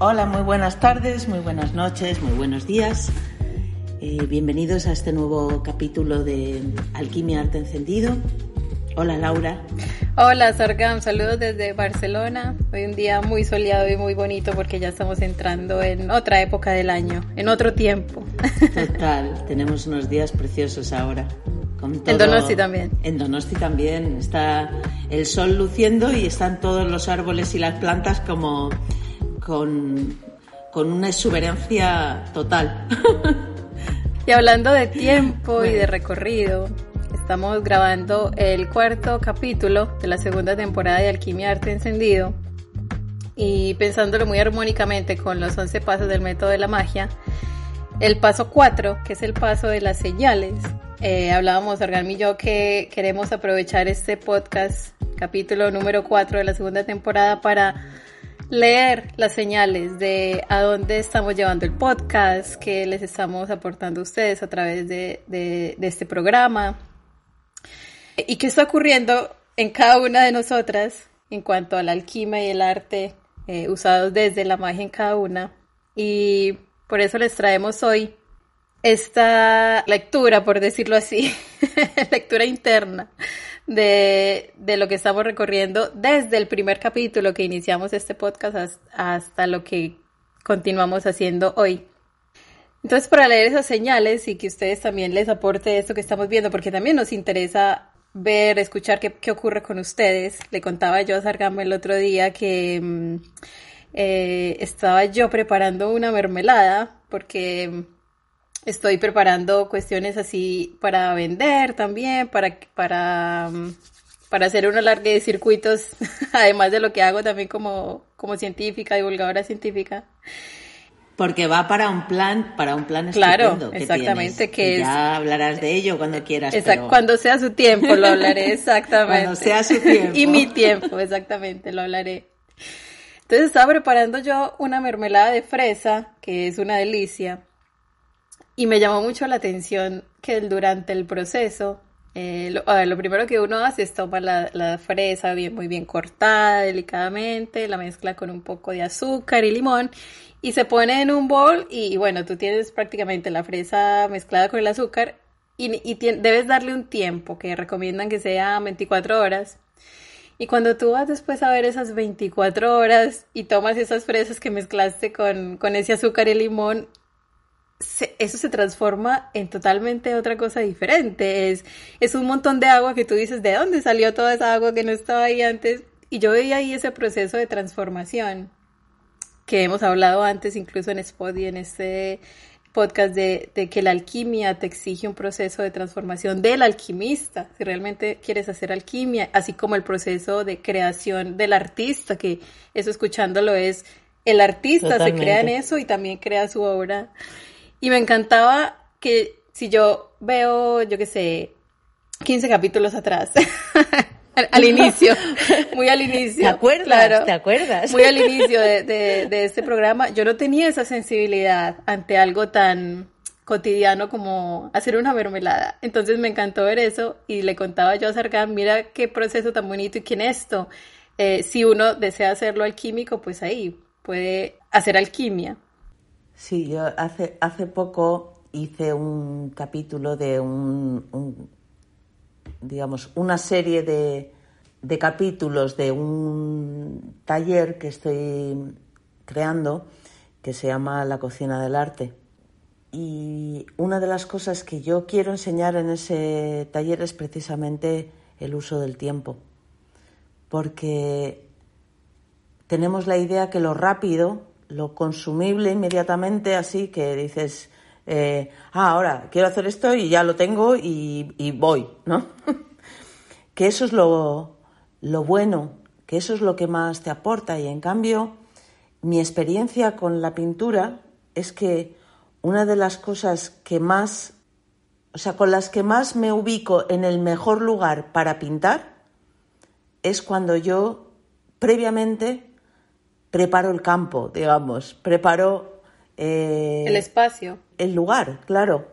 Hola, muy buenas tardes, muy buenas noches, muy buenos días. Eh, bienvenidos a este nuevo capítulo de Alquimia Arte Encendido. Hola Laura. Hola Sargam, saludos desde Barcelona. Hoy un día muy soleado y muy bonito porque ya estamos entrando en otra época del año, en otro tiempo. Total, tenemos unos días preciosos ahora. En Donosti también. En Donosti también. Está el sol luciendo y están todos los árboles y las plantas como con, una exuberancia total. Y hablando de tiempo y de recorrido, estamos grabando el cuarto capítulo de la segunda temporada de Alquimia Arte Encendido y pensándolo muy armónicamente con los 11 pasos del método de la magia, el paso 4, que es el paso de las señales. Eh, hablábamos, Organ y yo, que queremos aprovechar este podcast, capítulo número 4 de la segunda temporada, para leer las señales de a dónde estamos llevando el podcast, qué les estamos aportando a ustedes a través de, este programa y qué está ocurriendo en cada una de nosotras en cuanto a la alquimia y el arte eh, usados desde la magia en cada una. Y por eso les traemos hoy esta lectura, por decirlo así, lectura interna de, lo que estamos recorriendo desde el primer capítulo que iniciamos este podcast hasta lo que continuamos haciendo hoy. Entonces, para leer esas señales y que ustedes también les aporte esto que estamos viendo, porque también nos interesa ver, escuchar qué, ocurre con ustedes. Le contaba yo a Sargamo el otro día que mm, eh, estaba yo preparando una mermelada, porque Estoy preparando cuestiones así para vender también, para, para, mm, para hacer una larga de circuitos, además de lo que hago también como, como científica, divulgadora científica. Porque va para un plan, para un plan Claro, exactamente, que Ya hablarás de ello cuando quieras. Cuando sea su tiempo lo hablaré, exactamente. cuando sea su tiempo. y mi tiempo, exactamente, lo hablaré. Entonces estaba preparando yo una mermelada de fresa, que es una delicia, y me llamó mucho la atención que durante el proceso, eh, lo, primero que uno hace es tomar la, fresa bien, muy bien cortada, delicadamente, la mezcla con un poco de azúcar y limón y se pone en un bol y, bueno, tú tienes prácticamente la fresa mezclada con el azúcar y, y debes darle un tiempo que recomiendan que sea 24 horas. Y cuando tú vas después a ver esas 24 horas y tomas esas fresas que mezclaste con, con ese azúcar y limón, eso se transforma en totalmente otra cosa diferente. Es, es un montón de agua que tú dices, ¿de dónde salió toda esa agua que no estaba ahí antes? Y yo veía ahí ese proceso de transformación que hemos hablado antes, incluso en Spot y en este podcast de, de, que la alquimia te exige un proceso de transformación del alquimista, si realmente quieres hacer alquimia, así como el proceso de creación del artista, que eso escuchándolo es, el artista se crea en eso y también crea su obra. Y me encantaba que si yo veo, yo qué sé, 15 capítulos atrás, al, inicio, muy al inicio. ¿Te acuerdas? Claro, ¿Te acuerdas? Muy al inicio de, de, este programa, yo no tenía esa sensibilidad ante algo tan cotidiano como hacer una mermelada. Entonces me encantó ver eso y le contaba yo a Sargán, mira qué proceso tan bonito y quién esto. Eh, si uno desea hacerlo alquímico, pues ahí puede hacer alquimia. Sí, yo hace, hace poco hice un capítulo de un, digamos, una serie de, de, capítulos de un taller que estoy creando que se llama La cocina del arte. Y una de las cosas que yo quiero enseñar en ese taller es precisamente el uso del tiempo. Porque tenemos la idea que lo rápido lo consumible inmediatamente, así que dices, eh, ah, ahora quiero hacer esto y ya lo tengo y, y voy, ¿no? que eso es lo, lo bueno, que eso es lo que más te aporta y en cambio mi experiencia con la pintura es que una de las cosas que más, o sea, con las que más me ubico en el mejor lugar para pintar es cuando yo previamente preparo el campo, digamos, preparo... Eh, el espacio. El lugar, claro.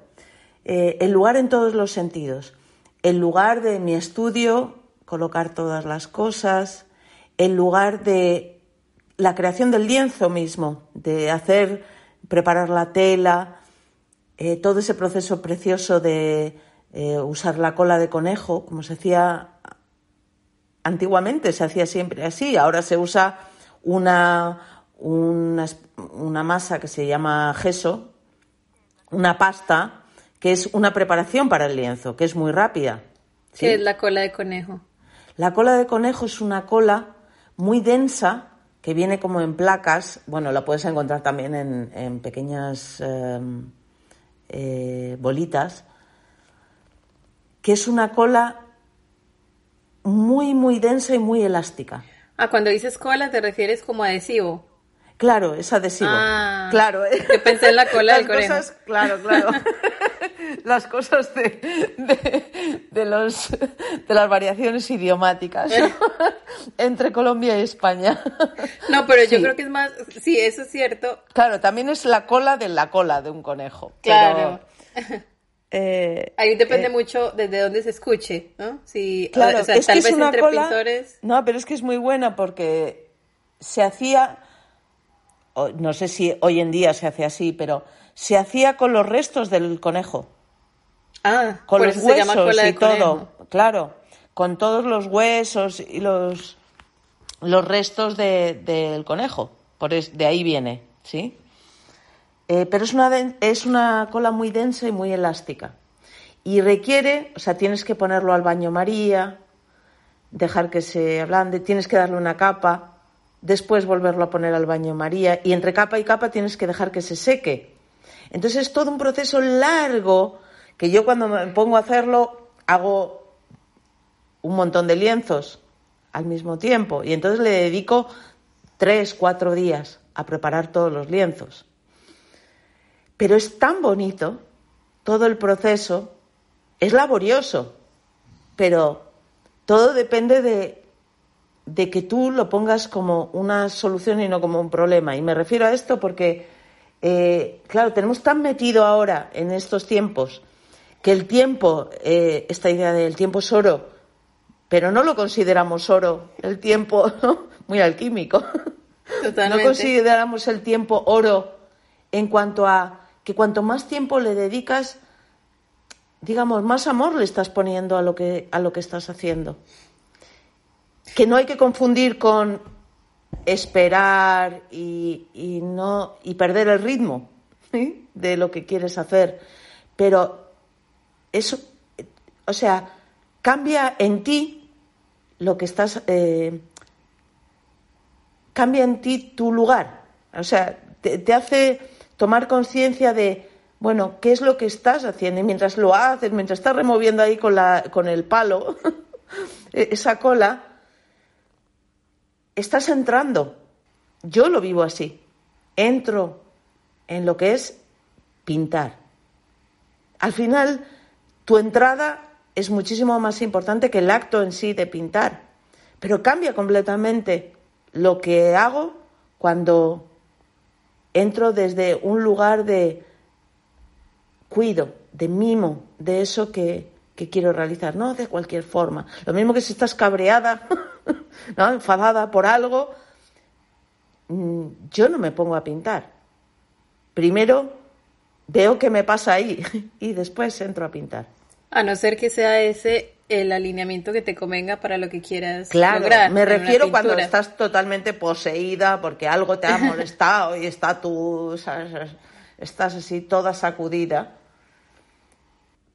Eh, el lugar en todos los sentidos. El lugar de mi estudio, colocar todas las cosas, el lugar de la creación del lienzo mismo, de hacer, preparar la tela, eh, todo ese proceso precioso de usar la cola de conejo, como se hacía antiguamente, se hacía siempre así, ahora se usa una, una, masa que se llama gesso, una pasta, que es una preparación para el lienzo, que es muy rápida. ¿Qué es la cola de conejo? La cola de conejo es una cola muy densa que viene como en placas. Bueno, la puedes encontrar también en, pequeñas em, eh, bolitas. Que es una cola muy, muy densa y muy elástica. Ah, cuando dices cola te refieres como adhesivo. Claro, es adhesivo. Ah, claro. Yo pensé en la cola del conejo. claro, claro. las cosas de, de, los, de las variaciones idiomáticas entre Colombia y España. No, pero yo creo que es más, sí, eso es cierto. Claro, también es la cola de la cola de un conejo. Claro. Eh, Ahí depende eh, mucho desde dónde se escuche, ¿no? Si, claro, es tal vez entre pintores. No, pero es que es muy buena porque se hacía, no sé si hoy en día se hace así, pero se hacía con los restos del conejo. Ah, con los huesos y todo, claro, con todos los huesos y los los restos del conejo. Por de ahí viene, ¿sí? Eh, pero es una, es una cola muy densa y muy elástica. Y requiere, o sea, tienes que ponerlo al baño María, dejar que se ablande, tienes que darle una capa, después volverlo a poner al baño María y entre capa y capa tienes que dejar que se seque. Entonces es todo un proceso largo que yo cuando me pongo a hacerlo hago un montón de lienzos al mismo tiempo y entonces le dedico tres, cuatro días a preparar todos los lienzos. Pero es tan bonito, todo el proceso es laborioso, pero todo depende de, de que tú lo pongas como una solución y no como un problema. Y me refiero a esto porque, eh, claro, tenemos tan metido ahora en estos tiempos que el tiempo, eh, esta idea del tiempo es oro, pero no lo consideramos oro, el tiempo muy alquímico. No consideramos el tiempo oro en cuanto a que cuanto más tiempo le dedicas, digamos, más amor le estás poniendo a lo que, a lo que estás haciendo. Que no hay que confundir con esperar y, no, y perder el ritmo de lo que quieres hacer. Pero eso, o sea, cambia en ti lo que estás, eh, cambia en ti tu lugar. O sea, te hace tomar conciencia de, bueno, ¿qué es lo que estás haciendo? Y mientras lo haces, mientras estás removiendo ahí con, la, con el palo e-, esa cola, estás entrando. Yo lo vivo así. Entro en lo que es pintar. Al final, tu entrada es muchísimo más importante que el acto en sí de pintar. Pero cambia completamente lo que hago cuando entro desde un lugar de cuido, de mimo, de eso que, quiero realizar, no de cualquier forma. Lo mismo que si estás cabreada, enfadada por algo, mm, yo no me pongo a pintar. Primero veo qué me pasa ahí y después entro a pintar. A no ser que sea ese el alineamiento que te convenga para lo que quieras claro, Me refiero cuando estás totalmente poseída porque algo te ha molestado y está tú, estás así toda sacudida.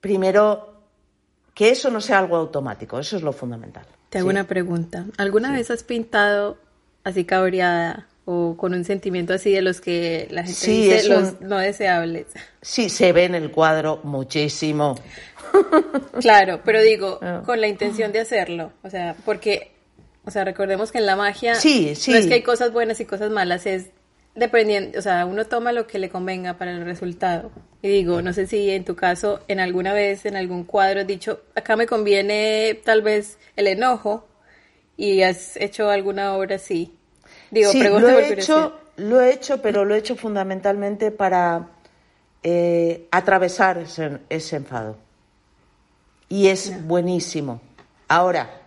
Primero, que eso no sea algo automático, eso es lo fundamental. Te hago una pregunta. ¿Alguna vez has pintado así cabreada o con un sentimiento así de los que la gente dice los no deseables. Sí, se ve en el cuadro muchísimo. Claro, pero digo, ah. con la intención de hacerlo, o sea, porque, o sea, recordemos que en la magia sí, sí. no es que hay cosas buenas y cosas malas, es dependiendo, o sea, uno toma lo que le convenga para el resultado. Y digo, no sé si en tu caso, en alguna vez, en algún cuadro, has dicho, acá me conviene tal vez el enojo y has hecho alguna obra así. Digo, sí, lo he hecho, lo he hecho, pero lo he hecho fundamentalmente para eh, atravesar ese, enfado. Y es buenísimo. Ahora,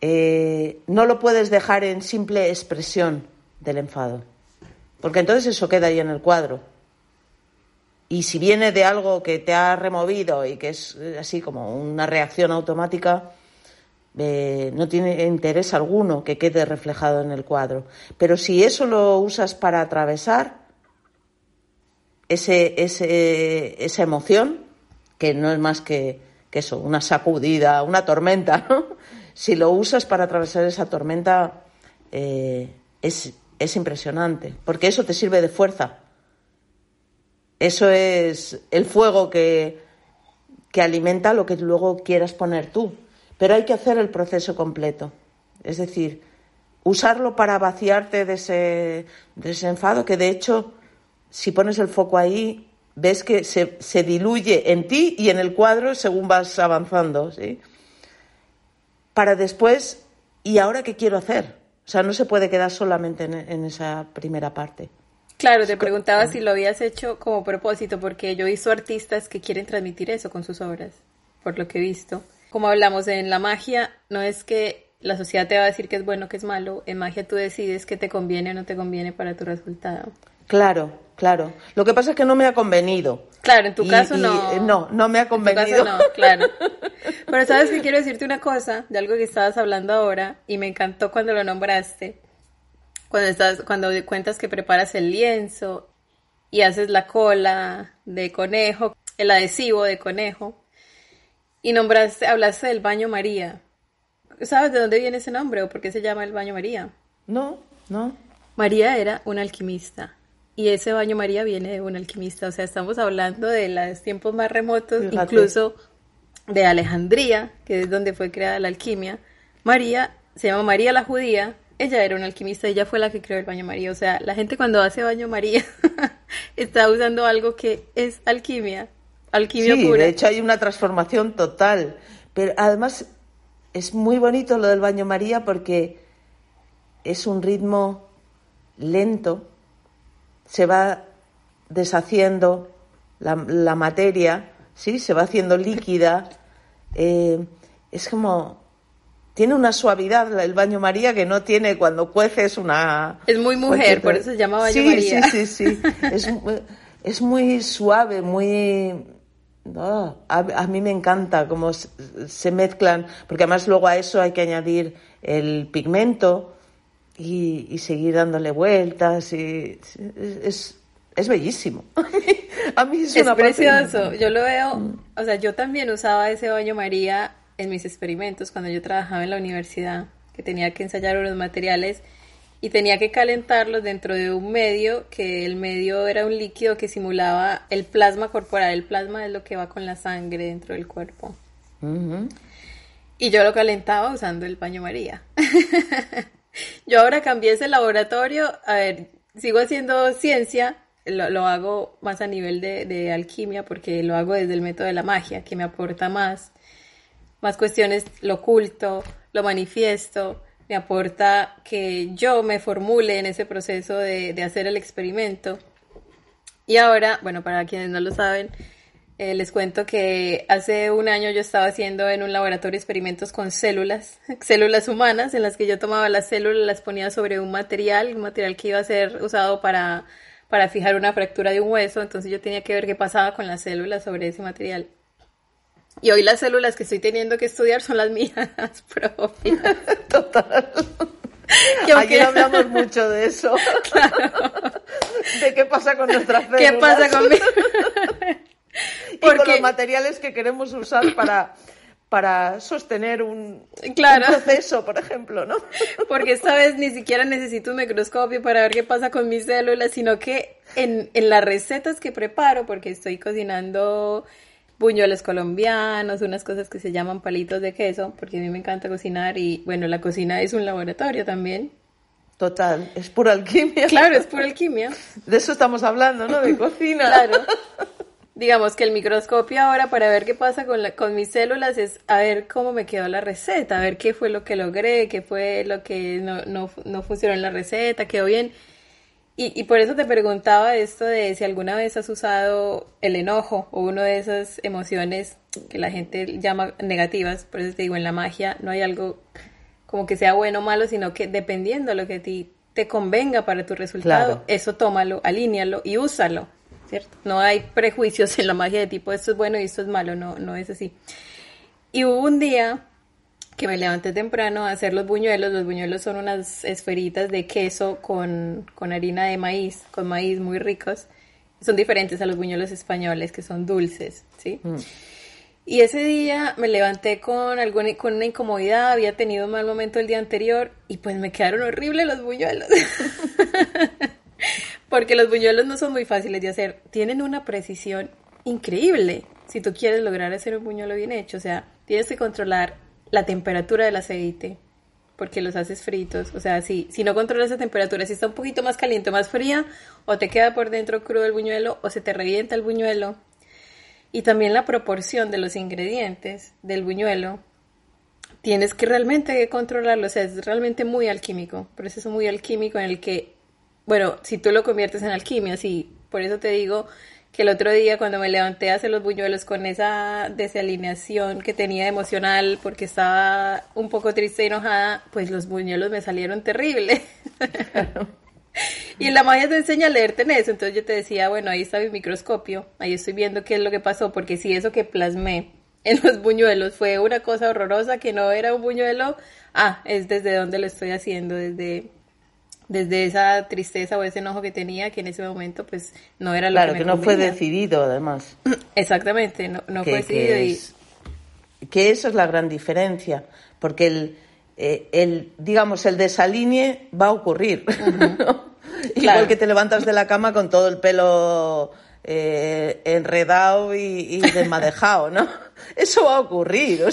eh, no lo puedes dejar en simple expresión del enfado porque entonces eso queda ahí en el cuadro. Y si viene de algo que te ha removido y que es eh, así como una reacción automática, eh, no tiene interés alguno que quede reflejado en el cuadro. Pero si eso lo usas para atravesar ese, ese, esa emoción, que no es más que, eso, una sacudida, una tormenta, si lo usas para atravesar esa tormenta, eh, es, es impresionante, porque eso te sirve de fuerza. Eso es el fuego que, que alimenta lo que luego quieras poner tú. Pero hay que hacer el proceso completo. Es decir, usarlo para vaciarte de ese, enfado, que de hecho, si pones el foco ahí, ves que se, se, diluye en ti y en el cuadro según vas avanzando. ¿sí? Para después, ¿y ahora qué quiero hacer? O sea, no se puede quedar solamente en, esa primera parte. Claro, te preguntaba si lo habías hecho como propósito, porque yo he visto artistas que quieren transmitir eso con sus obras, por lo que he visto. Como hablamos en la magia, no es que la sociedad te va a decir que es bueno o que es malo, en magia tú decides que te conviene o no te conviene para tu resultado. Claro, claro. Lo que pasa es que no me ha convenido. Claro, en tu caso no. no, no me ha convenido. En tu caso no, claro. Pero sabes que quiero decirte una cosa de algo que estabas hablando ahora y me encantó cuando lo nombraste. Cuando estás, cuando cuentas que preparas el lienzo y haces la cola de conejo, el adhesivo de conejo. Y nombraste, hablaste del baño María. ¿Sabes de dónde viene ese nombre o por qué se llama el baño María? No, no. María era una alquimista y ese baño María viene de un alquimista, o sea, estamos hablando de los tiempos más remotos, incluso de Alejandría, que es donde fue creada la alquimia. María, se llama María la judía, ella era una alquimista, ella fue la que creó el baño María, o sea, la gente cuando hace baño María está usando algo que es alquimia, sí, de hecho hay una transformación total, pero además es muy bonito lo del baño María porque es un ritmo lento, se va deshaciendo la, materia, ¿sí? se va haciendo líquida. Eh, es como. Tiene una suavidad el baño María que no tiene cuando cueces una. Es muy mujer, por eso se llama baño María. Sí, sí, sí. es, es muy suave, muy. A, mí me encanta cómo se mezclan, porque además luego a eso hay que añadir el pigmento y, seguir dándole vueltas. Y, es, es bellísimo. A mí, es, precioso. Yo lo veo, mm. o sea, yo también usaba ese baño María en mis experimentos cuando yo trabajaba en la universidad, que tenía que ensayar unos materiales y tenía que calentarlos dentro de un medio, que el medio era un líquido que simulaba el plasma corporal. El plasma es lo que va con la sangre dentro del cuerpo. Y yo lo calentaba usando el baño María. yo ahora cambié ese laboratorio, a ver, sigo haciendo ciencia, lo, hago más a nivel de, alquimia porque lo hago desde el método de la magia, que me aporta más, más cuestiones, lo oculto, lo manifiesto, me aporta que yo me formule en ese proceso de, hacer el experimento. Y ahora, bueno, para quienes no lo saben, eh, les cuento que hace un año yo estaba haciendo en un laboratorio experimentos con células, células humanas, en las que yo tomaba las células, las ponía sobre un material, un material que iba a ser usado para para fijar una fractura de un hueso, entonces yo tenía que ver qué pasaba con las células sobre ese material. Y hoy las células que estoy teniendo que estudiar son las mías propias. Total. Aquí hablamos mucho de eso. De qué pasa con nuestras células. ¿Qué pasa conmigo? y con los materiales que queremos usar para, para sostener un, claro. proceso, por ejemplo, ¿no? Porque esta vez ni siquiera necesito un microscopio para ver qué pasa con mis células, sino que en, en las recetas que preparo, porque estoy cocinando buñuelos colombianos, unas cosas que se llaman palitos de queso, porque a mí me encanta cocinar y bueno, la cocina es un laboratorio también. Total, es pura alquimia. Claro, es pura alquimia. De eso estamos hablando, ¿no? De cocina. Claro. digamos que el microscopio ahora para ver qué pasa con, la, con mis células es a ver cómo me quedó la receta, a ver qué fue lo que logré, qué fue lo que no, no, no funcionó en la receta, quedó bien. Y, y, por eso te preguntaba esto de si alguna vez has usado el enojo o una de esas emociones que la gente llama negativas, por eso te digo, en la magia no hay algo como que sea bueno o malo, sino que dependiendo de lo que a ti te convenga para tu resultado, eso tómalo, alíñalo y úsalo. No hay prejuicios en la magia de tipo esto es bueno y esto es malo, no, no es así. Y hubo un día que me levanté temprano a hacer los buñuelos. Los buñuelos son unas esferitas de queso con, harina de maíz, con maíz muy ricos. Son diferentes a los buñuelos españoles, que son dulces, ¿sí? Mm. Y ese día me levanté con, alguna, con una incomodidad, había tenido un mal momento el día anterior y pues me quedaron horribles los buñuelos. Porque los buñuelos no son muy fáciles de hacer. Tienen una precisión increíble si tú quieres lograr hacer un buñuelo bien hecho. O sea, tienes que controlar la temperatura del aceite porque los haces fritos. O sea, si, si no controlas la temperatura, si está un poquito más caliente o más fría, o te queda por dentro crudo el buñuelo o se te revienta el buñuelo. Y también la proporción de los ingredientes del buñuelo. Tienes que realmente controlarlo, o sea, es realmente muy alquímico, proceso muy alquímico en el que bueno, si tú lo conviertes en alquimia, sí, por eso te digo que el otro día cuando me levanté a hacer los buñuelos con esa desalineación que tenía emocional porque estaba un poco triste y enojada, pues los buñuelos me salieron terribles. y la magia te enseña a leerte en eso, entonces yo te decía, bueno, ahí está mi microscopio, ahí estoy viendo qué es lo que pasó, porque si eso que plasmé en los buñuelos fue una cosa horrorosa que no era un buñuelo, ah, es desde donde lo estoy haciendo, desde desde esa tristeza o ese enojo que tenía, que en ese momento pues no era lo claro, que, me que no fue decidido además. Exactamente, no, no fue decidido. Que, y... que eso es la gran diferencia, porque el, eh, el digamos, el desalinee va a ocurrir. Igual que te levantas de la cama con todo el pelo eh, enredado y, desmadejado, ¿no? Eso va a ocurrir.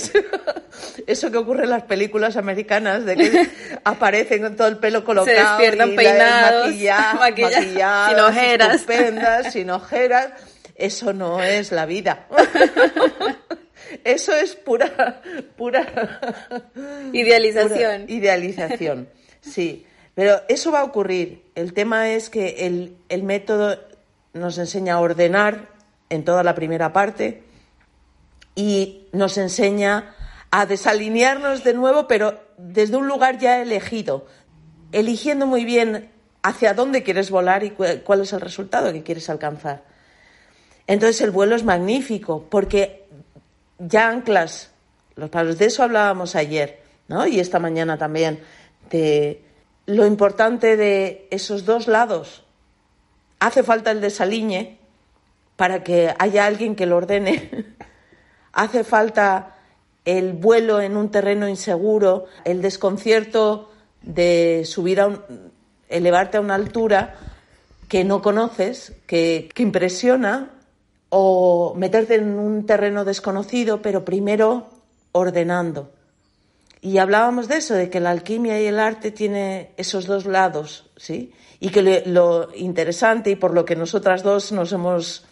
eso que ocurre en las películas americanas, de que aparecen con todo el pelo colocado. Se despiertan peinados, maquillados, sin ojeras. sin ojeras. Eso no es la vida. Eso es pura, pura idealización. idealización, sí. Pero eso va a ocurrir. El tema es que el, el método nos enseña a ordenar en toda la primera parte y nos enseña a desalinearnos de nuevo, pero desde un lugar ya elegido, eligiendo muy bien hacia dónde quieres volar y cuál es el resultado que quieres alcanzar. Entonces el vuelo es magnífico porque ya anclas los palos. De eso hablábamos ayer, ¿no? Y esta mañana también, de lo importante de esos dos lados, hace falta el desaliñe para que haya alguien que lo ordene. hace falta el vuelo en un terreno inseguro, el desconcierto de subir a un, elevarte a una altura que no conoces, que, que impresiona, o meterte en un terreno desconocido, pero primero ordenando. Y hablábamos de eso, de que la alquimia y el arte tiene esos dos lados, ¿sí? Y que lo interesante y por lo que nosotras dos nos hemos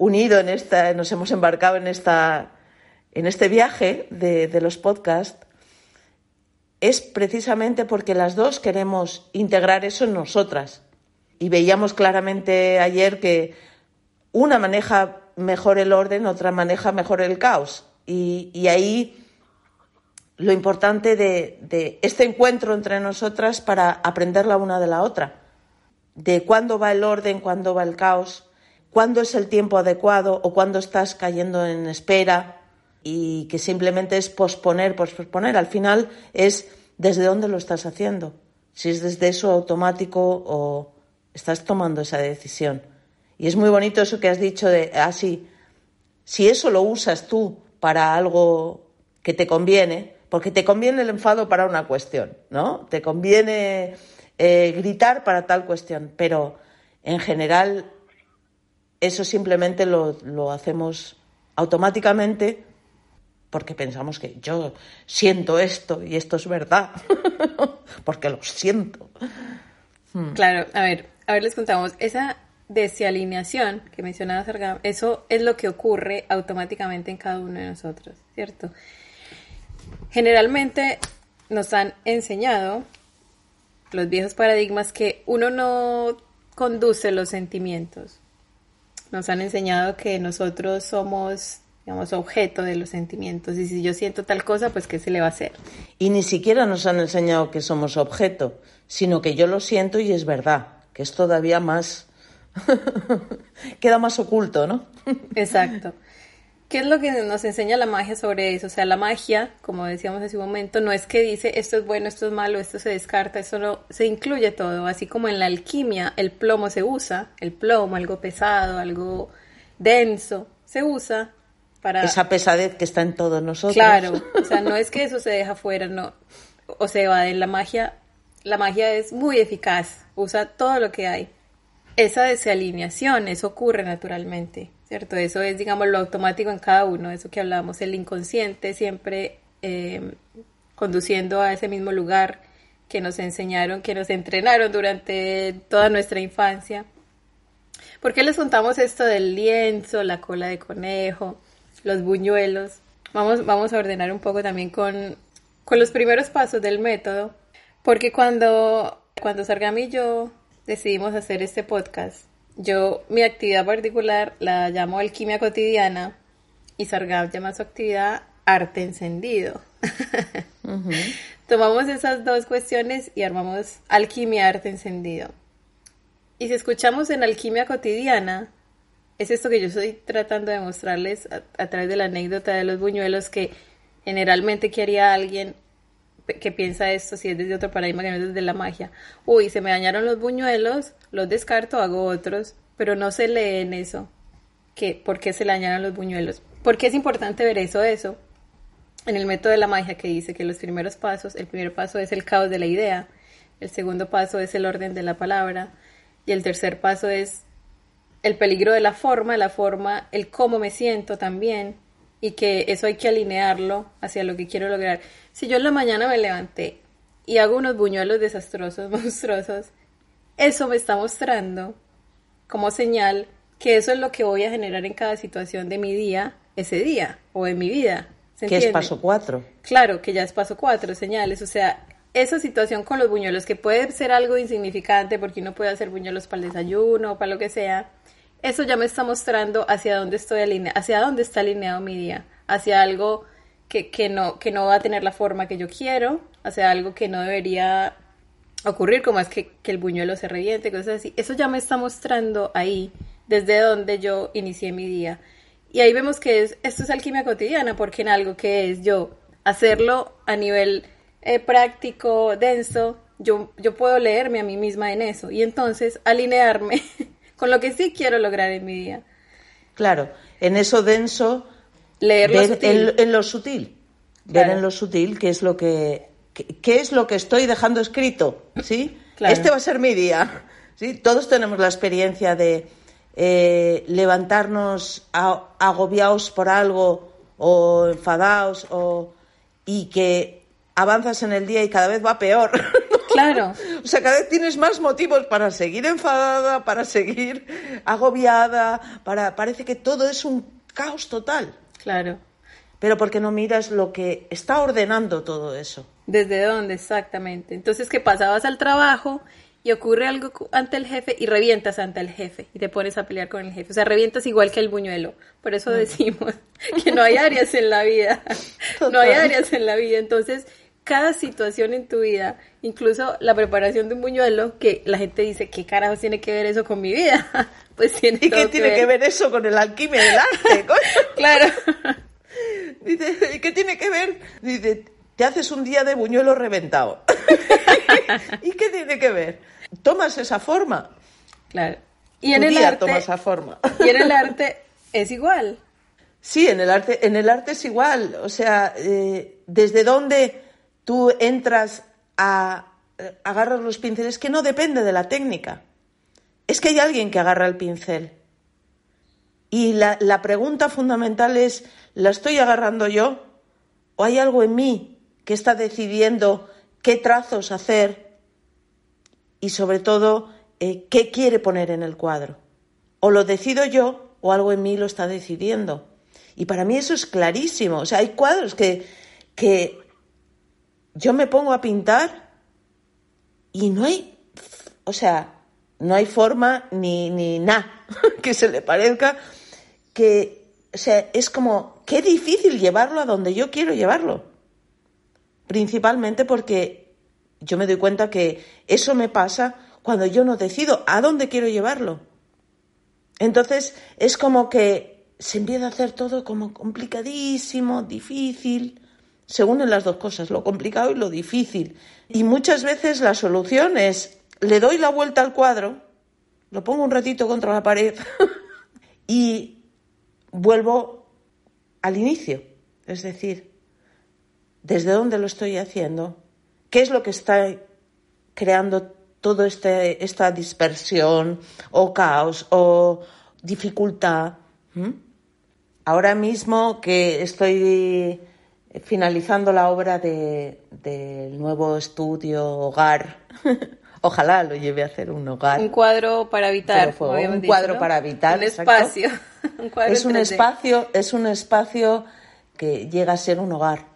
unido en esta, nos hemos embarcado en esta, en este viaje de, los podcasts, es precisamente porque las dos queremos integrar eso en nosotras. Y veíamos claramente ayer que una maneja mejor el orden, otra maneja mejor el caos. Y, y ahí lo importante de, este encuentro entre nosotras para aprender la una de la otra, de cuándo va el orden, cuándo va el caos, cuándo es el tiempo adecuado o cuándo estás cayendo en espera y que simplemente es posponer, posponer. Al final es desde dónde lo estás haciendo, si es desde eso automático o estás tomando esa decisión. Y es muy bonito eso que has dicho de, así, ah, si eso lo usas tú para algo que te conviene, porque te conviene el enfado para una cuestión, ¿no? Te conviene eh, gritar para tal cuestión, pero en general eso simplemente lo, lo hacemos automáticamente porque pensamos que yo siento esto y esto es verdad, porque lo siento. Hmm. Claro, a ver, a ver les contamos, esa desalineación que mencionaba Sergam, eso es lo que ocurre automáticamente en cada uno de nosotros, ¿cierto? Generalmente nos han enseñado los viejos paradigmas que uno no conduce los sentimientos. Nos han enseñado que nosotros somos digamos, objeto de los sentimientos. Y si yo siento tal cosa, pues ¿qué se le va a hacer? Y ni siquiera nos han enseñado que somos objeto, sino que yo lo siento y es verdad, que es todavía más... queda más oculto, ¿no? Exacto. ¿Qué es lo que nos enseña la magia sobre eso? O sea, la magia, como decíamos hace un momento, no es que dice esto es bueno, esto es malo, esto se descarta, eso no, se incluye todo. Así como en la alquimia el plomo se usa, el plomo, algo pesado, algo denso, se usa esa pesadez que está en todos nosotros. Claro, o sea, no es que eso se deja fuera, no, o se va de la magia, la magia es muy eficaz, usa todo lo que hay. Esa desalineación, eso ocurre naturalmente, ¿cierto? Eso es, digamos, lo automático en cada uno, eso que hablamos, el inconsciente siempre eh, conduciendo a ese mismo lugar que nos enseñaron, que nos entrenaron durante toda nuestra infancia. ¿Por qué les contamos esto del lienzo, la cola de conejo? los buñuelos. Vamos, vamos a ordenar un poco también con, con los primeros pasos del método, porque cuando, cuando Sargam y yo decidimos hacer este podcast, yo mi actividad particular la llamo alquimia cotidiana y Sargam llama su actividad arte encendido. Tomamos esas dos cuestiones y armamos alquimia arte encendido. Y si escuchamos en alquimia cotidiana, es esto que yo estoy tratando de mostrarles a, través de la anécdota de los buñuelos que generalmente ¿qué haría alguien que piensa esto si es desde otro paradigma que no es desde la magia. Uy, se me dañaron los buñuelos, los descarto, hago otros, pero no se lee en eso. que ¿Por qué se le dañaron los buñuelos? ¿Por qué es importante ver eso? Eso, en el método de la magia que dice que los primeros pasos, el primer paso es el caos de la idea, el segundo paso es el orden de la palabra y el tercer paso es el peligro de la forma, la forma, el cómo me siento también, y que eso hay que alinearlo hacia lo que quiero lograr. Si yo en la mañana me levanté y hago unos buñuelos desastrosos, monstruosos, eso me está mostrando como señal que eso es lo que voy a generar en cada situación de mi día, ese día, o en mi vida. que es paso cuatro. Claro, que ya es paso cuatro, señales. O sea, esa situación con los buñuelos, que puede ser algo insignificante porque uno puede hacer buñuelos para el desayuno o para lo que sea, eso ya me está mostrando hacia dónde estoy alineado, hacia dónde está alineado mi día, hacia algo que, que, no, que no va a tener la forma que yo quiero, hacia algo que no debería ocurrir, como es que, que el buñuelo se reviente, cosas así. Eso ya me está mostrando ahí desde donde yo inicié mi día. Y ahí vemos que es, esto es alquimia cotidiana, porque en algo que es yo hacerlo a nivel eh, práctico, denso, yo, yo puedo leerme a mí misma en eso y entonces alinearme con lo que sí quiero lograr en mi día. Claro, en eso denso, leer lo sutil. En, lo sutil, ver en lo sutil qué es lo que qué, es lo que estoy dejando escrito, ¿sí? Este va a ser mi día, ¿sí? Todos tenemos la experiencia de eh, levantarnos agobiados por algo o enfadados o y que avanzas en el día y cada vez va peor. Claro. o sea, cada vez tienes más motivos para seguir enfadada, para seguir agobiada, para parece que todo es un caos total. Claro. Pero porque no miras lo que está ordenando todo eso. ¿Desde dónde exactamente? Entonces, ¿qué pasabas al trabajo y ocurre algo ante el jefe y revientas ante el jefe y te pones a pelear con el jefe. O sea, revientas igual que el buñuelo. Por eso decimos que no hay áreas en la vida. No hay áreas en la vida. Entonces, cada situación en tu vida, incluso la preparación de un buñuelo, que la gente dice, ¿qué carajos tiene que ver eso con mi vida? Pues ¿Y qué tiene que ver eso con el alquimia del arte? claro. Dice, ¿y qué tiene que ver? Dice, te haces un día de buñuelo reventado. ¿Y qué tiene que ver? Tomas esa forma. Claro. Y en el arte. Toma esa forma. Y en el arte es igual. Sí, en el arte, en el arte es igual. O sea, eh, desde dónde tú entras a eh, agarrar los pinceles, que no depende de la técnica. Es que hay alguien que agarra el pincel. Y la, la pregunta fundamental es, ¿la estoy agarrando yo? ¿O hay algo en mí que está decidiendo qué trazos hacer y sobre todo eh, qué quiere poner en el cuadro. O lo decido yo o algo en mí lo está decidiendo. Y para mí eso es clarísimo. O sea, hay cuadros que, que yo me pongo a pintar y no hay, o sea, no hay forma ni, ni nada que se le parezca que, o sea, es como, qué difícil llevarlo a donde yo quiero llevarlo. Principalmente porque yo me doy cuenta que eso me pasa cuando yo no decido a dónde quiero llevarlo. Entonces es como que se empieza a hacer todo como complicadísimo, difícil. Se unen las dos cosas, lo complicado y lo difícil. Y muchas veces la solución es, le doy la vuelta al cuadro, lo pongo un ratito contra la pared y vuelvo al inicio. Es decir, ¿Desde dónde lo estoy haciendo? ¿Qué es lo que está creando toda este, esta dispersión o caos o dificultad? ¿Mm? Ahora mismo que estoy finalizando la obra del nuevo estudio Hogar, ojalá lo lleve a hacer un hogar. Un cuadro para habitar. un cuadro para habitar. Un espacio. es un espacio, es un espacio que llega a ser un hogar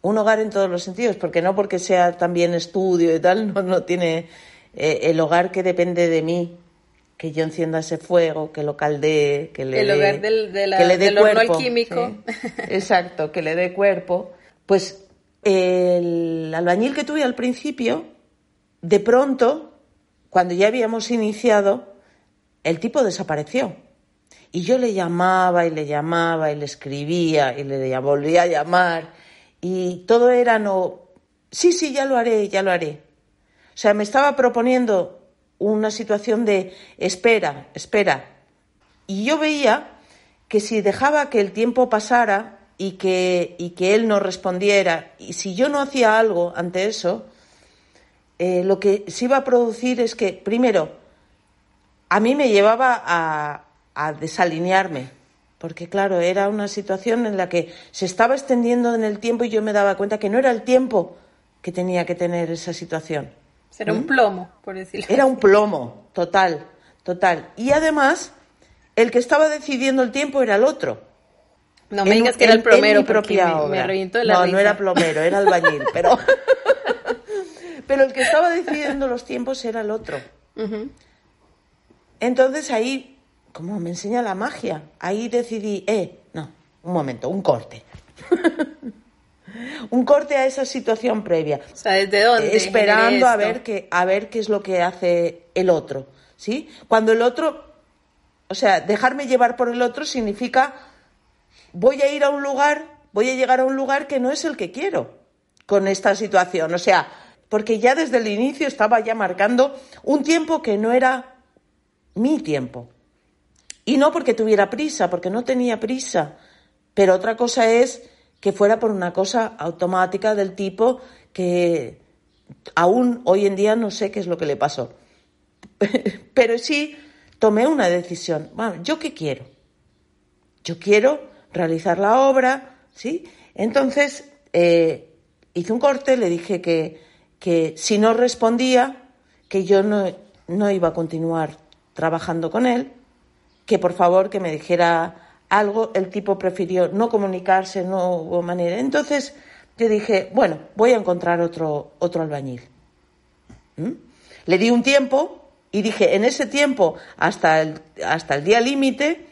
un hogar en todos los sentidos, porque no porque sea también estudio y tal, no, no tiene eh, el hogar que depende de mí, que yo encienda ese fuego, que lo caldee, que le el hogar del, de la, que le dé del cuerpo, horno alquímico. ¿sí? Exacto, que le dé cuerpo. Pues el albañil que tuve al principio, de pronto, cuando ya habíamos iniciado, el tipo desapareció. Y yo le llamaba y le llamaba y le escribía y le volvía a llamar y todo era no, sí, sí, ya lo haré, ya lo haré. O sea, me estaba proponiendo una situación de espera, espera. Y yo veía que si dejaba que el tiempo pasara y que, y que él no respondiera, y si yo no hacía algo ante eso, eh, lo que se iba a producir es que, primero, a mí me llevaba a, a desalinearme, porque claro, era una situación en la que se estaba extendiendo en el tiempo y yo me daba cuenta que no era el tiempo que tenía que tener esa situación. Era un plomo, por decirlo Era un plomo, total, total. Y además, el que estaba decidiendo el tiempo era el otro. No me digas que era el plomero, en mi propia me, obra. me reviento de la No, risa. no era plomero, era albañil, pero... pero el que estaba decidiendo los tiempos era el otro. Entonces ahí como me enseña la magia, ahí decidí, eh, no, un momento, un corte. un corte a esa situación previa. O sea, ¿desde dónde? Esperando a ver qué, a ver qué es lo que hace el otro, ¿sí? Cuando el otro, o sea, dejarme llevar por el otro significa voy a ir a un lugar, voy a llegar a un lugar que no es el que quiero con esta situación, o sea, porque ya desde el inicio estaba ya marcando un tiempo que no era mi tiempo. Y no porque tuviera prisa, porque no tenía prisa. Pero otra cosa es que fuera por una cosa automática del tipo que aún hoy en día no sé qué es lo que le pasó. Pero sí tomé una decisión. Bueno, ¿yo qué quiero? Yo quiero realizar la obra, ¿sí? Entonces eh, hice un corte, le dije que, que si no respondía, que yo no, no iba a continuar trabajando con él que por favor que me dijera algo, el tipo prefirió no comunicarse, no hubo manera. Entonces yo dije, bueno, voy a encontrar otro, otro albañil. ¿Mm? Le di un tiempo y dije, en ese tiempo, hasta el, hasta el día límite,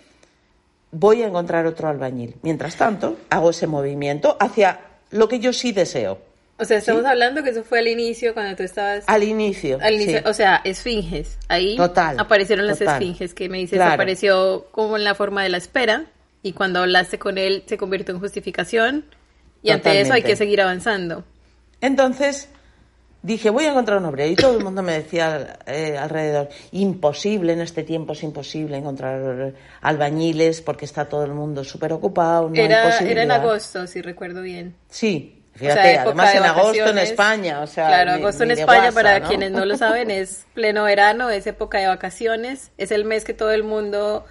voy a encontrar otro albañil. Mientras tanto, hago ese movimiento hacia lo que yo sí deseo. O sea, estamos ¿Sí? hablando que eso fue al inicio, cuando tú estabas... Al inicio. Al inicio, sí. o sea, esfinges. Ahí Total, aparecieron las total. esfinges que me dices, Claro. apareció como en la forma de la espera y cuando hablaste con él se convirtió en justificación y ante eso hay Totalmente. que seguir avanzando. Entonces, dije, voy a encontrar un obrero. Y todo el mundo me decía eh, alrededor, imposible, en este tiempo es imposible encontrar albañiles porque está todo el mundo súper ocupado. era, era en agosto, si recuerdo bien. Sí, Fíjate, además en agosto en España, o sea, claro, agosto en España para quienes no lo saben es pleno verano, es época de vacaciones, es el mes que todo el mundo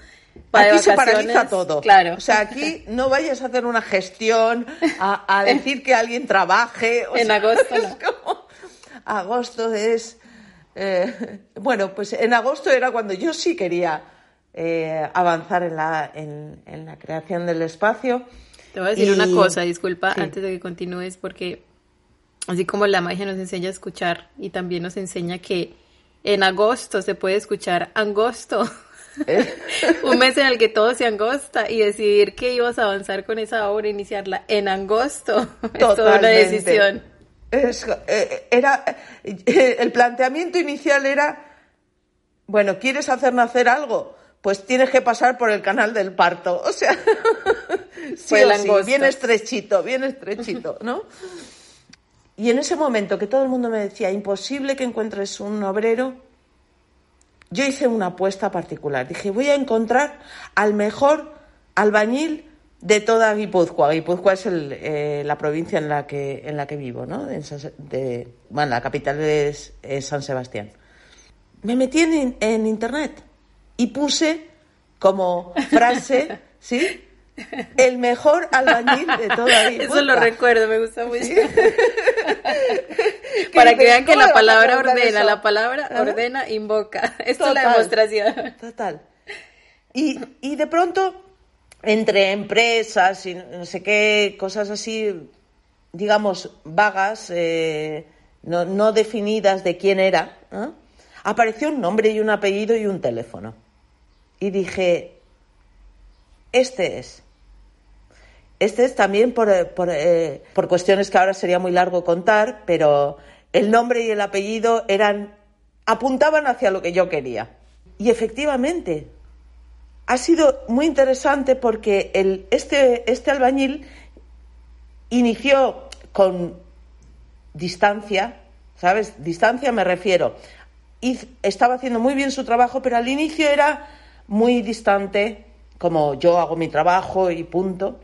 aquí se paraliza todo. Claro. O sea, aquí no vayas a hacer una gestión, a, decir que alguien trabaje. en agosto no. agosto es... Eh, bueno, pues en agosto era cuando yo sí quería eh, avanzar en la, en, la creación del espacio. Te voy a decir una cosa, disculpa, antes de que continúes, porque así como la magia nos enseña a escuchar y también nos enseña que en agosto se puede escuchar angosto. un mes en el que todo se angosta y decidir que ibas a avanzar con esa obra, iniciarla en agosto, es toda una decisión. Eh, era, eh, el planteamiento inicial era, bueno, ¿quieres hacer nacer algo? Pues tienes que pasar por el canal del parto. O sea, sí, bien estrechito, bien estrechito, ¿no? Y en ese momento que todo el mundo me decía, imposible que encuentres un obrero, yo hice una apuesta particular. Dije, voy a encontrar al mejor albañil de toda Guipúzcoa. Guipúzcoa es eh, la provincia en la que, en la que vivo, ¿no? de, bueno, la capital es, San Sebastián. Me metí en, en, internet y puse como frase, ¿sí? El mejor albañil de toda Guipúzcoa. Eso lo recuerdo, me gusta mucho. Para que vean que la palabra ordena, la palabra ordena, invoca. Esto es la demostración. Total. Y, y de pronto, entre empresas y no sé qué, cosas así, digamos, vagas, eh, no, no, definidas de quién era, apareció un nombre y un apellido y un teléfono. Y dije, este es. Este es también por, eh, eh, por, cuestiones que ahora sería muy largo contar, pero el nombre y el apellido eran apuntaban hacia lo que yo quería. Y efectivamente, ha sido muy interesante porque el, este, este albañil inició con distancia, ¿sabes? Distancia me refiero. Estaba haciendo muy bien su trabajo, pero al inicio era muy distante, como yo hago mi trabajo y punto.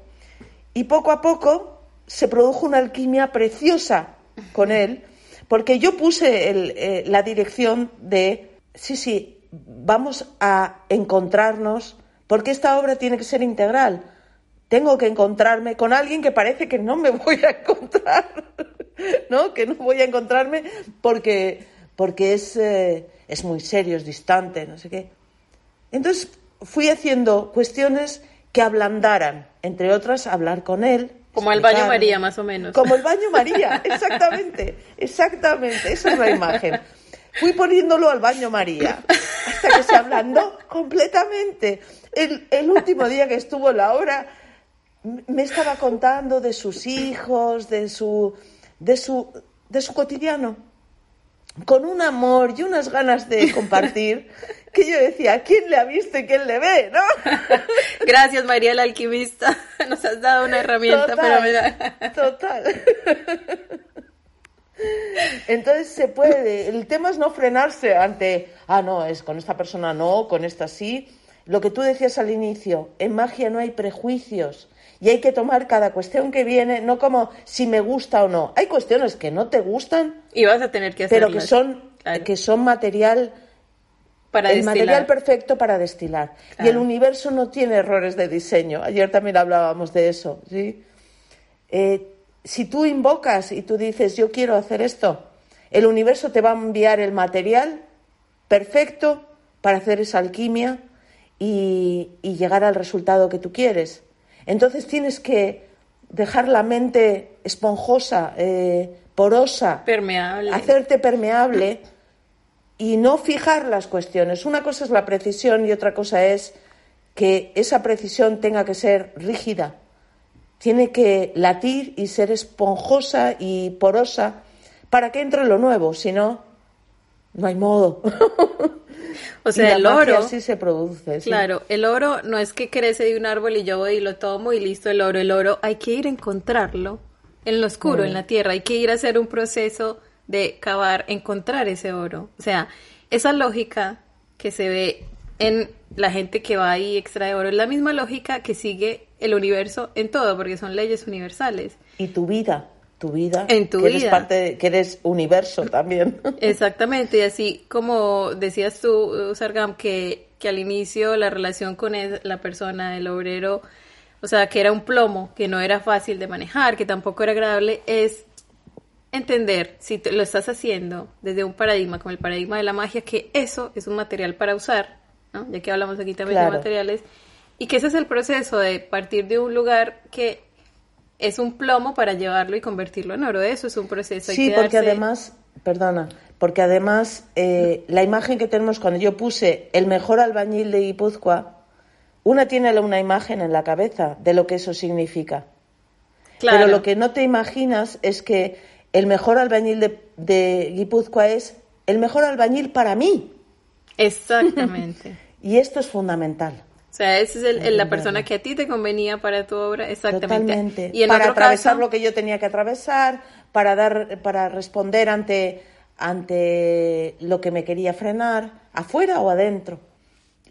Y poco a poco se produjo una alquimia preciosa con él, porque yo puse eh, la dirección de, sí, sí, vamos a encontrarnos, porque esta obra tiene que ser integral. Tengo que encontrarme con alguien que parece que no me voy a encontrar, ¿no? Que no voy a encontrarme porque, porque es, eh, es muy serio, es distante, no sé qué. Entonces fui haciendo cuestiones que ablandaran, entre otras, hablar con él. Como el baño María, más o menos. Como el baño María, exactamente, exactamente, esa es la imagen. Fui poniéndolo al baño María, hasta que se ablandó completamente. El, el último día que estuvo en la obra, me estaba contando de sus hijos, de su, de su, de su cotidiano con un amor y unas ganas de compartir que yo decía, ¿quién le ha visto y quién le ve? ¿no? Gracias María la alquimista, nos has dado una herramienta total, Total. Entonces se puede, el tema es no frenarse ante, ah, no, es con esta persona no, con esta sí. Lo que tú decías al inicio, en magia no hay prejuicios y hay que tomar cada cuestión que viene, no como si me gusta o no. Hay cuestiones que no te gustan. Y vas a tener que Pero que son, que son material. Para el material perfecto para destilar. Y el universo no tiene errores de diseño. Ayer también hablábamos de eso. ¿sí? Eh, si tú invocas y tú dices, yo quiero hacer esto, el universo te va a enviar el material perfecto para hacer esa alquimia y llegar al resultado que tú quieres. Entonces tienes que dejar la mente esponjosa, eh, porosa, permeable. hacerte permeable y no fijar las cuestiones. Una cosa es la precisión y otra cosa es que esa precisión tenga que ser rígida. Tiene que latir y ser esponjosa y porosa para que entre lo nuevo, si no, no hay modo. O sea, el oro. sí se produce. Claro, el oro no es que crece de un árbol y yo voy y lo tomo y listo el oro. El oro hay que ir a encontrarlo en lo oscuro, en la tierra. Hay que ir a hacer un proceso de cavar, encontrar ese oro. O sea, esa lógica que se ve en la gente que va ahí y extrae oro es la misma lógica que sigue el universo en todo, porque son leyes universales. Y tu vida, tu vida, en tu que vida. eres parte, que eres universo también. Exactamente, y así como decías tú, Sargam, que, que al inicio la relación con la persona, el obrero, o sea, que era un plomo, que no era fácil de manejar, que tampoco era agradable, es entender, si te, lo estás haciendo desde un paradigma, como el paradigma de la magia, que eso es un material para usar, ¿no? ya que hablamos aquí también Claro. de materiales, y que ese es el proceso de partir de un lugar que es un plomo para llevarlo y convertirlo en oro. Eso es un proceso. hay Sí, que porque darse- además, perdona, porque además eh, la imagen que tenemos cuando yo puse el mejor albañil de Guipúzcoa, una tiene una imagen en la cabeza de lo que eso significa. Claro. Pero lo que no te imaginas es que el mejor albañil de, de Guipúzcoa es el mejor albañil para mí. Exactamente. Y esto es fundamental. O sea, esa es el- el- la persona que a ti te convenía para tu obra, exactamente. Totalmente. Y en para otro atravesar caso, lo que yo tenía que atravesar, para dar, para responder ante, ante lo que me quería frenar, afuera o adentro.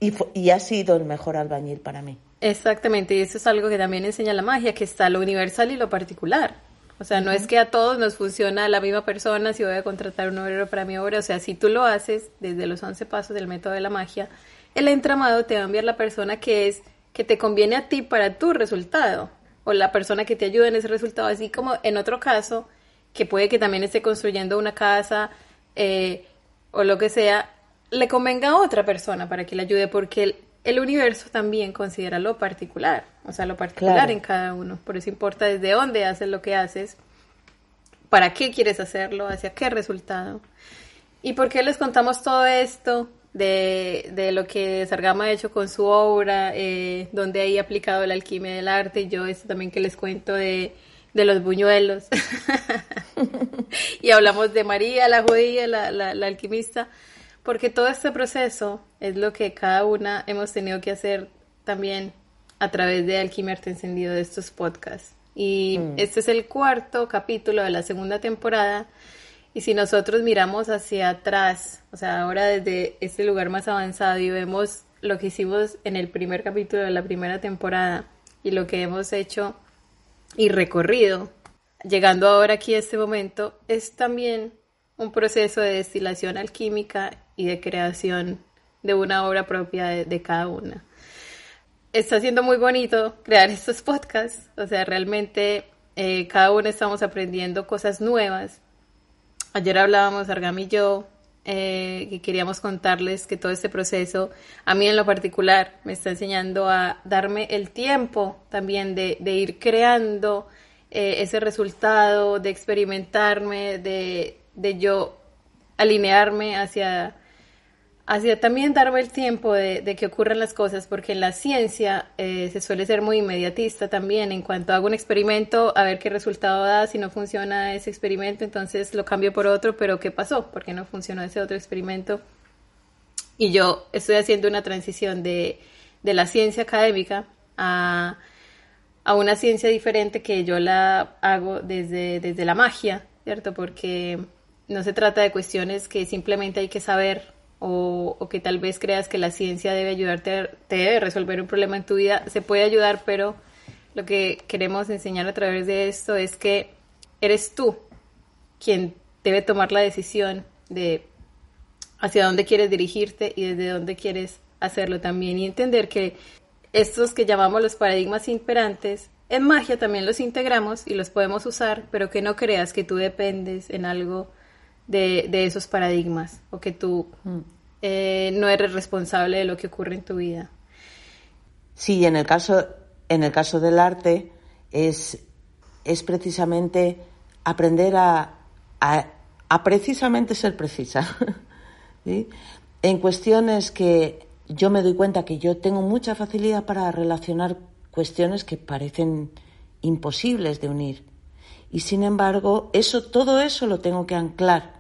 Y ha sido el mejor albañil para mí. Exactamente, y eso es algo que también enseña la magia, que está lo universal y lo particular. O sea, no es que a todos nos funciona la misma persona si voy a contratar un obrero para mi obra. O sea, si tú lo haces desde los 11 pasos del método de la magia, el entramado te va a enviar la persona que es, que te conviene a ti para tu resultado. O la persona que te ayuda en ese resultado. Así como en otro caso, que puede que también esté construyendo una casa eh, o lo que sea, le convenga a otra persona para que le ayude, porque el, el universo también considera lo particular, o sea, lo particular Claro. en cada uno. Por eso importa desde dónde haces lo que haces, para qué quieres hacerlo, hacia qué resultado. ¿Y por qué les contamos todo esto de, de lo que Sargama ha hecho con su obra, eh, donde ha aplicado la alquimia del arte? Y yo esto también que les cuento de, de los buñuelos. y hablamos de María, la judía, la, la, la alquimista, porque todo este proceso es lo que cada una hemos tenido que hacer también a través de Alquimia Arte Encendido de estos podcasts. Y este es el cuarto capítulo de la segunda temporada. Y si nosotros miramos hacia atrás, o sea, ahora desde este lugar más avanzado y vemos lo que hicimos en el primer capítulo de la primera temporada y lo que hemos hecho y recorrido, llegando ahora aquí a este momento, es también un proceso de destilación alquímica y de creación de una obra propia de, cada una. Está siendo muy bonito crear estos podcasts, o sea, realmente eh, cada uno estamos aprendiendo cosas nuevas. Ayer hablábamos, Argam y yo, eh, que queríamos contarles que todo este proceso, a mí en lo particular, me está enseñando a darme el tiempo también de, de ir creando eh, ese resultado, de experimentarme, de, de yo alinearme hacia, hacia también darme el tiempo de, que ocurran las cosas, porque en la ciencia eh, se suele ser muy inmediatista también. En cuanto hago un experimento, a ver qué resultado da, si no funciona ese experimento, entonces lo cambio por otro, pero ¿qué pasó? ¿Por qué no funcionó ese otro experimento? Y yo estoy haciendo una transición de, la ciencia académica a, a una ciencia diferente que yo la hago desde, desde la magia, ¿cierto? Porque no se trata de cuestiones que simplemente hay que saber o, o, que tal vez creas que la ciencia debe ayudarte, te debe resolver un problema en tu vida. Se puede ayudar, pero lo que queremos enseñar a través de esto es que eres tú quien debe tomar la decisión de hacia dónde quieres dirigirte y desde dónde quieres hacerlo también y entender que estos que llamamos los paradigmas imperantes, en magia también los integramos y los podemos usar, pero que no creas que tú dependes en algo de, de esos paradigmas o que tú eh, no eres responsable de lo que ocurre en tu vida. Sí, en el caso, en el caso del arte es, es precisamente aprender a, a, a precisamente ser precisa. ¿sí? En cuestiones que yo me doy cuenta que yo tengo mucha facilidad para relacionar cuestiones que parecen imposibles de unir. Y sin embargo, eso, todo eso lo tengo que anclar.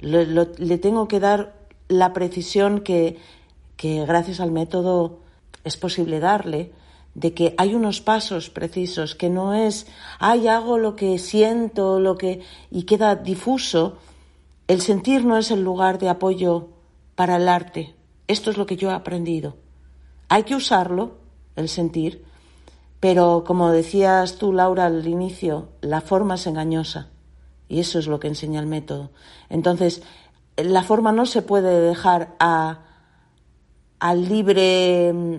Le tengo que dar la precisión que, que gracias al método es posible darle, de que hay unos pasos precisos, que no es, ay, hago lo que siento, lo que, y queda difuso, el sentir no es el lugar de apoyo para el arte. Esto es lo que yo he aprendido. Hay que usarlo, el sentir, pero como decías tú, Laura, al inicio, la forma es engañosa. Y eso es lo que enseña el método. Entonces, la forma no se puede dejar a, al libre mm,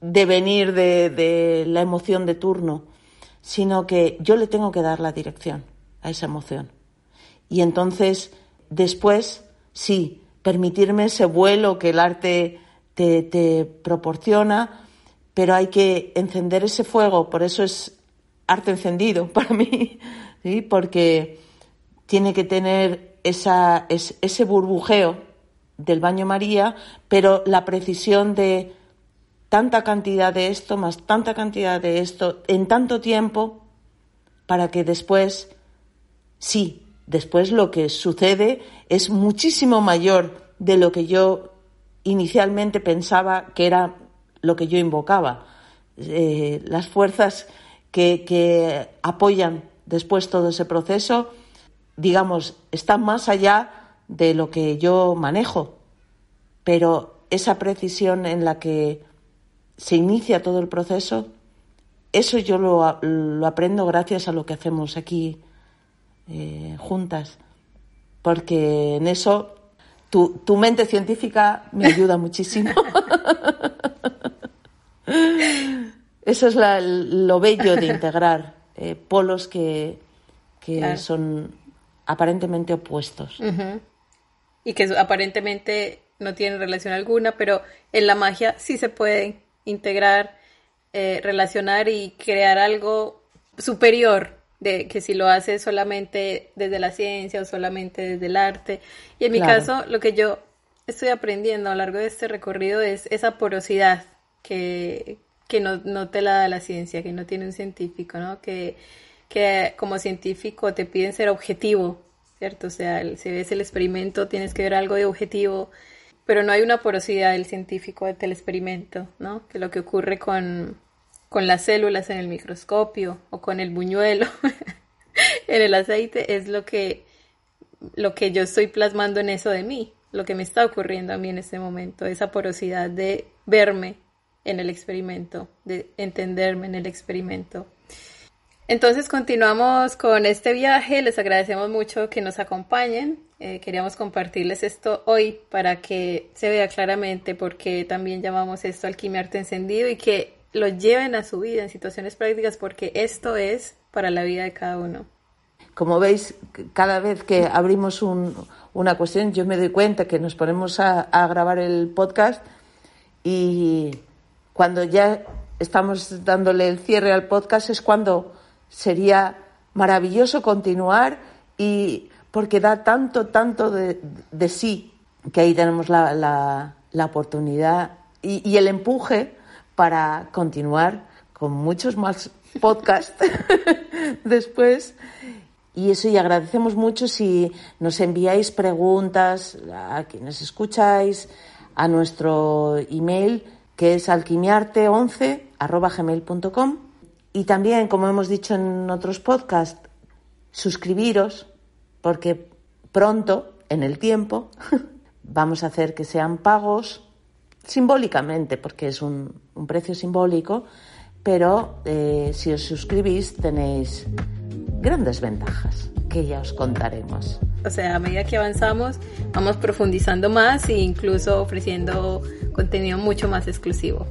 devenir de, de la emoción de turno, sino que yo le tengo que dar la dirección a esa emoción. Y entonces, después, sí, permitirme ese vuelo que el arte te, te proporciona, pero hay que encender ese fuego, por eso es arte encendido para mí, porque tiene que tener esa, ese burbujeo del baño María, pero la precisión de tanta cantidad de esto más tanta cantidad de esto en tanto tiempo para que después, sí, después lo que sucede es muchísimo mayor de lo que yo inicialmente pensaba que era lo que yo invocaba. Eh, las fuerzas que apoyan después todo ese proceso, digamos, están más allá de lo que yo manejo, pero esa precisión en la que se inicia todo el proceso, eso yo lo, aprendo gracias a lo que hacemos aquí eh, juntas, porque en eso tu, tu mente científica me ayuda muchísimo. eso es lo bello de integrar eh, polos que, que son aparentemente opuestos. Y que aparentemente no tienen relación alguna, pero en la magia sí se puede integrar, eh, relacionar y crear algo superior de que si lo hace solamente desde la ciencia o solamente desde el arte. Y en mi caso, lo que yo estoy aprendiendo a lo largo de este recorrido es esa porosidad que, que no, no te la da la ciencia, que no tiene un científico, ¿no? Que, que como científico te piden ser objetivo, ¿cierto? O sea, si ves el experimento tienes que ver algo de objetivo, pero no hay una porosidad del científico del experimento, ¿no? Que lo que ocurre con, con las células en el microscopio o con el buñuelo en el aceite es lo que, lo que yo estoy plasmando en eso de mí, lo que me está ocurriendo a mí en este momento, esa porosidad de verme en el experimento, de entenderme en el experimento. Entonces continuamos con este viaje, les agradecemos mucho que nos acompañen, eh, queríamos compartirles esto hoy para que se vea claramente por qué también llamamos esto alquimia arte encendido y que lo lleven a su vida en situaciones prácticas porque esto es para la vida de cada uno. Como veis, cada vez que abrimos una cuestión, yo me doy cuenta que nos ponemos a grabar el podcast y cuando ya estamos dándole el cierre al podcast es cuando sería maravilloso continuar y porque da tanto, tanto de, sí que ahí tenemos la, la, oportunidad y, el empuje para continuar con muchos más podcasts después. Y eso, y agradecemos mucho si nos enviáis preguntas a quienes escucháis a nuestro email que es alquimiarte11 y también, como hemos dicho en otros podcasts, suscribiros, porque pronto, en el tiempo, vamos a hacer que sean pagos simbólicamente, porque es un, precio simbólico, pero eh, si os suscribís tenéis grandes ventajas que ya os contaremos. O sea, a medida que avanzamos, vamos profundizando más e incluso ofreciendo contenido mucho más exclusivo.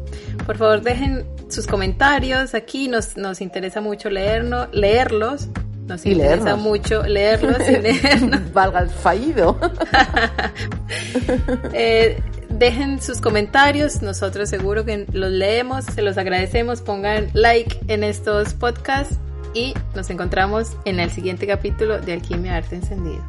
Por favor, dejen sus comentarios aquí, nos, nos interesa mucho leernos, leerlos. Nos interesa mucho leerlos y leernos. Valga el fallido. Eh, dejen sus comentarios, nosotros seguro que los leemos, se los agradecemos, pongan like en estos podcasts y nos encontramos en el siguiente capítulo de Alquimia Arte Encendido.